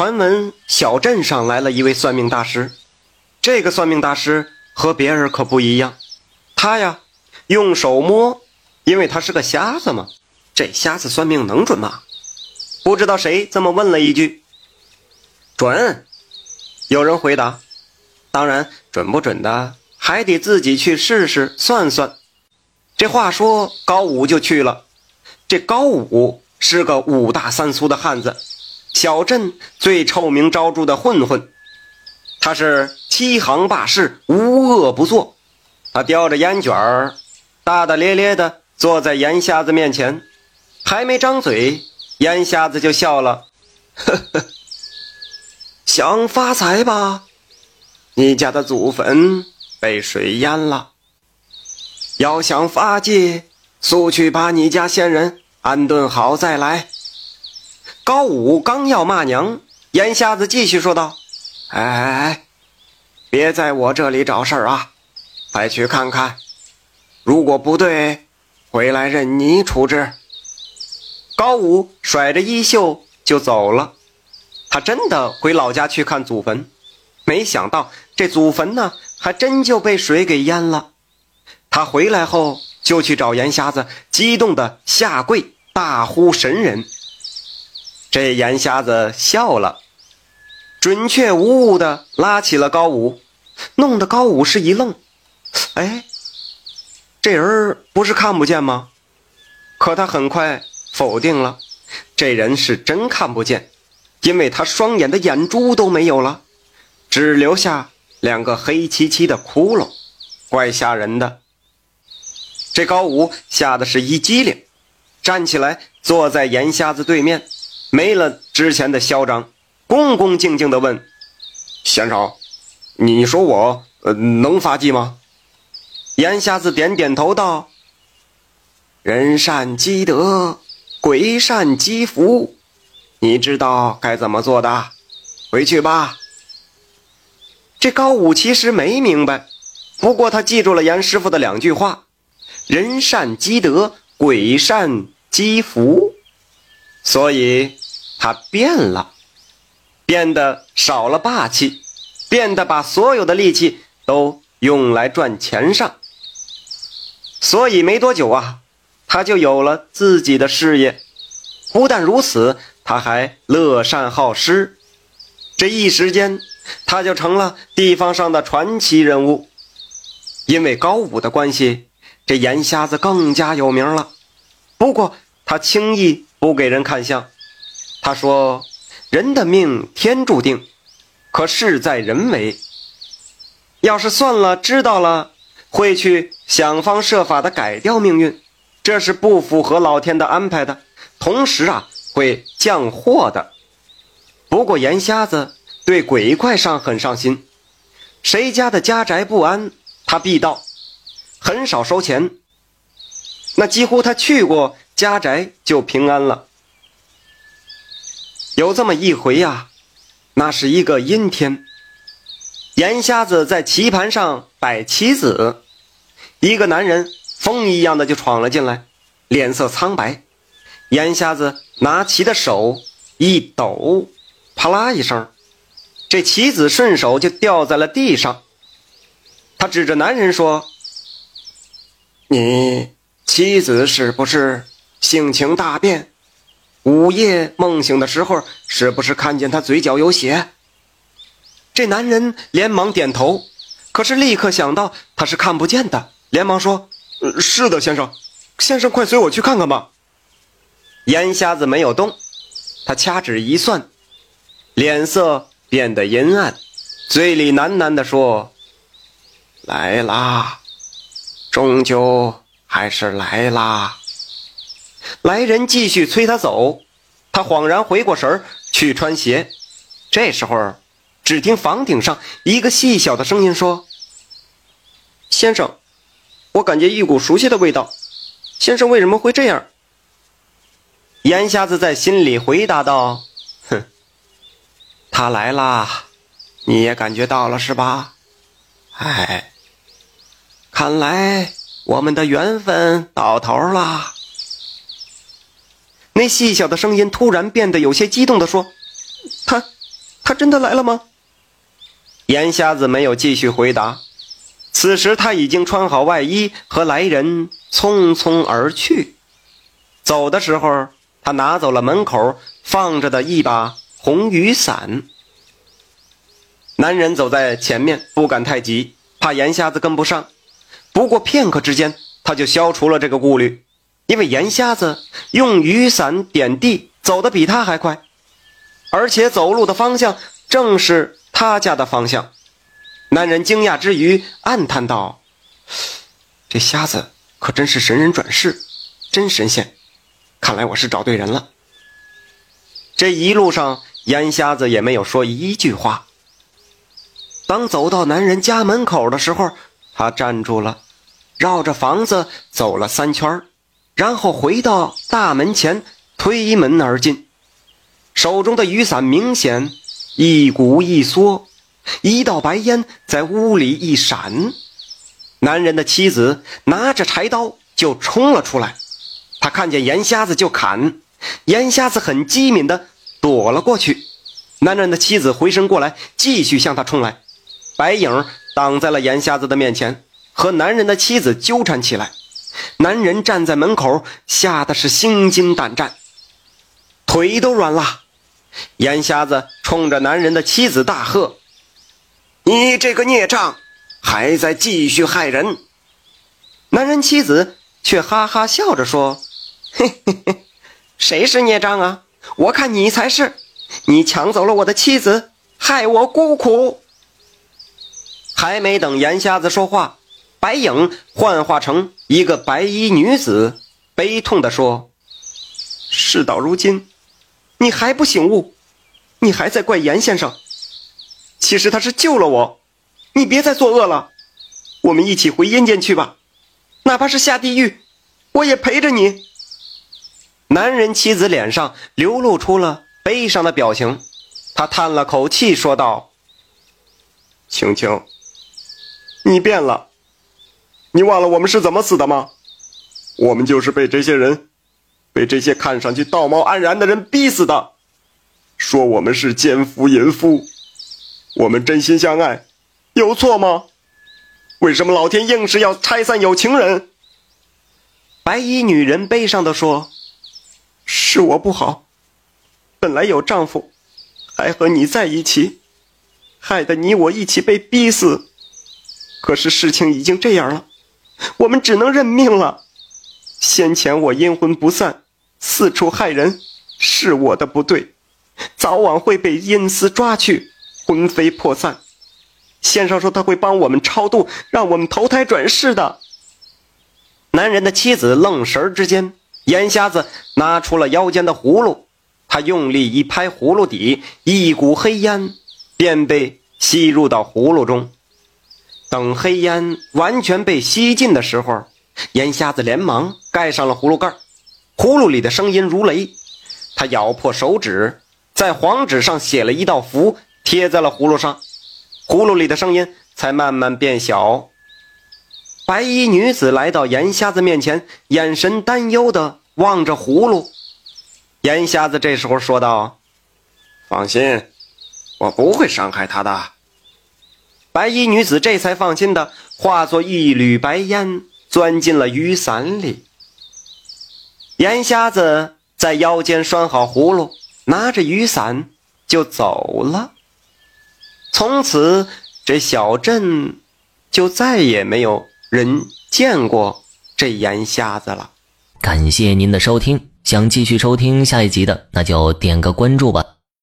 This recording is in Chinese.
传闻小镇上来了一位算命大师，这个算命大师和别人可不一样，他呀用手摸，因为他是个瞎子嘛。这瞎子算命能准吗？不知道谁这么问了一句。准，有人回答。当然，准不准的还得自己去试试算算。这话说，高武就去了。这高武是个五大三粗的汉子，小镇最臭名昭著的混混。他是欺行霸市，无恶不作。他叼着烟卷儿，大大咧咧的坐在盐瞎子面前，还没张嘴，烟瞎子就笑了：“呵呵，想发财吧？你家的祖坟被水淹了。要想发迹，速去把你家先人安顿好再来。”高武刚要骂娘，盐瞎子继续说道：“哎哎哎，别在我这里找事儿啊！快去看看，如果不对，回来任你处置。”高武甩着衣袖就走了。他真的回老家去看祖坟，没想到这祖坟呢，还真就被水给淹了。他回来后就去找盐瞎子，激动的下跪大呼神人。这盐瞎子笑了，准确无误的拉起了高武，弄得高武是一愣。哎，这人不是看不见吗？可他很快否定了，这人是真看不见。因为他双眼的眼珠都没有了，只留下两个黑漆漆的窟窿，怪吓人的。这高武吓得是一激灵，站起来坐在盐瞎子对面，没了之前的嚣张，恭恭敬敬地问：“先生，你说我呃能发迹吗？”严瞎子点点头道：“人善积德，鬼善积福。”你知道该怎么做的，回去吧。这高武其实没明白，不过他记住了严师傅的两句话：“人善积德，鬼善积福。”所以，他变了，变得少了霸气，变得把所有的力气都用来赚钱上。所以没多久啊，他就有了自己的事业。不但如此。他还乐善好施，这一时间，他就成了地方上的传奇人物。因为高武的关系，这眼瞎子更加有名了。不过他轻易不给人看相，他说：“人的命天注定，可事在人为。要是算了，知道了，会去想方设法的改掉命运，这是不符合老天的安排的。同时啊。”会降祸的。不过盐瞎子对鬼怪上很上心，谁家的家宅不安，他必到，很少收钱。那几乎他去过家宅就平安了。有这么一回呀，那是一个阴天，盐瞎子在棋盘上摆棋子，一个男人风一样的就闯了进来，脸色苍白。眼瞎子拿棋的手一抖，啪啦一声，这棋子顺手就掉在了地上。他指着男人说：“你妻子是不是性情大变？午夜梦醒的时候，是不是看见他嘴角有血？”这男人连忙点头，可是立刻想到他是看不见的，连忙说：“是的，先生，先生快随我去看看吧。”烟瞎子没有动，他掐指一算，脸色变得阴暗，嘴里喃喃地说：“来啦，终究还是来啦。” 来人继续催他走，他恍然回过神去穿鞋。这时候，只听房顶上一个细小的声音说：“先生，我感觉一股熟悉的味道。先生为什么会这样？”眼瞎子在心里回答道：“ 哼，他来啦，你也感觉到了是吧？哎，看来我们的缘分到头了。”那细小的声音突然变得有些激动的说：“他，他真的来了吗？眼瞎子没有继续回答。此时他已经穿好外衣，和来人匆匆而去。走的时候，他拿走了门口放着的一把红雨伞。男人走在前面，不敢太急，怕眼瞎子跟不上。不过片刻之间，他就消除了这个顾虑，因为眼瞎子用雨伞点地，走得比他还快，而且走路的方向正是他家的方向。男人惊讶之余，暗叹道：“这瞎子可真是神人转世，真神仙！看来我是找对人了。”这一路上，烟瞎子也没有说一句话。当走到男人家门口的时候，他站住了，绕着房子走了三圈，然后回到大门前，推门而进，手中的雨伞明显一鼓一缩。一道白烟在屋里一闪，男人的妻子拿着柴刀就冲了出来。他看见眼瞎子就砍，眼瞎子很机敏的躲了过去。男人的妻子回身过来，继续向他冲来。白影挡在了眼瞎子的面前，和男人的妻子纠缠起来。男人站在门口，吓得是心惊胆战，腿都软了。眼瞎子冲着男人的妻子大喝。你这个孽障，还在继续害人！男人妻子却哈哈笑着说：“嘿嘿嘿，谁是孽障啊？我看你才是！你抢走了我的妻子，害我孤苦。”还没等严瞎子说话，白影幻化成一个白衣女子，悲痛地说：“事到如今，你还不醒悟？你还在怪严先生？”其实他是救了我，你别再作恶了，我们一起回阴间去吧，哪怕是下地狱，我也陪着你。男人妻子脸上流露出了悲伤的表情，他叹了口气说道：“青青，你变了，你忘了我们是怎么死的吗？我们就是被这些人，被这些看上去道貌岸然的人逼死的，说我们是奸夫淫妇。”我们真心相爱，有错吗？为什么老天硬是要拆散有情人？白衣女人悲伤地说：“是我不好，本来有丈夫，还和你在一起，害得你我一起被逼死。可是事情已经这样了，我们只能认命了。先前我阴魂不散，四处害人，是我的不对，早晚会被阴司抓去。”魂飞魄散，先生说他会帮我们超度，让我们投胎转世的。男人的妻子愣神之间，眼瞎子拿出了腰间的葫芦，他用力一拍葫芦底，一股黑烟便被吸入到葫芦中。等黑烟完全被吸尽的时候，眼瞎子连忙盖上了葫芦盖。葫芦里的声音如雷，他咬破手指，在黄纸上写了一道符。贴在了葫芦上，葫芦里的声音才慢慢变小。白衣女子来到眼瞎子面前，眼神担忧地望着葫芦。眼瞎子这时候说道：“放心，我不会伤害他的。”白衣女子这才放心的化作一缕白烟，钻进了雨伞里。眼瞎子在腰间拴好葫芦，拿着雨伞就走了。从此，这小镇就再也没有人见过这眼瞎子了。感谢您的收听，想继续收听下一集的，那就点个关注吧。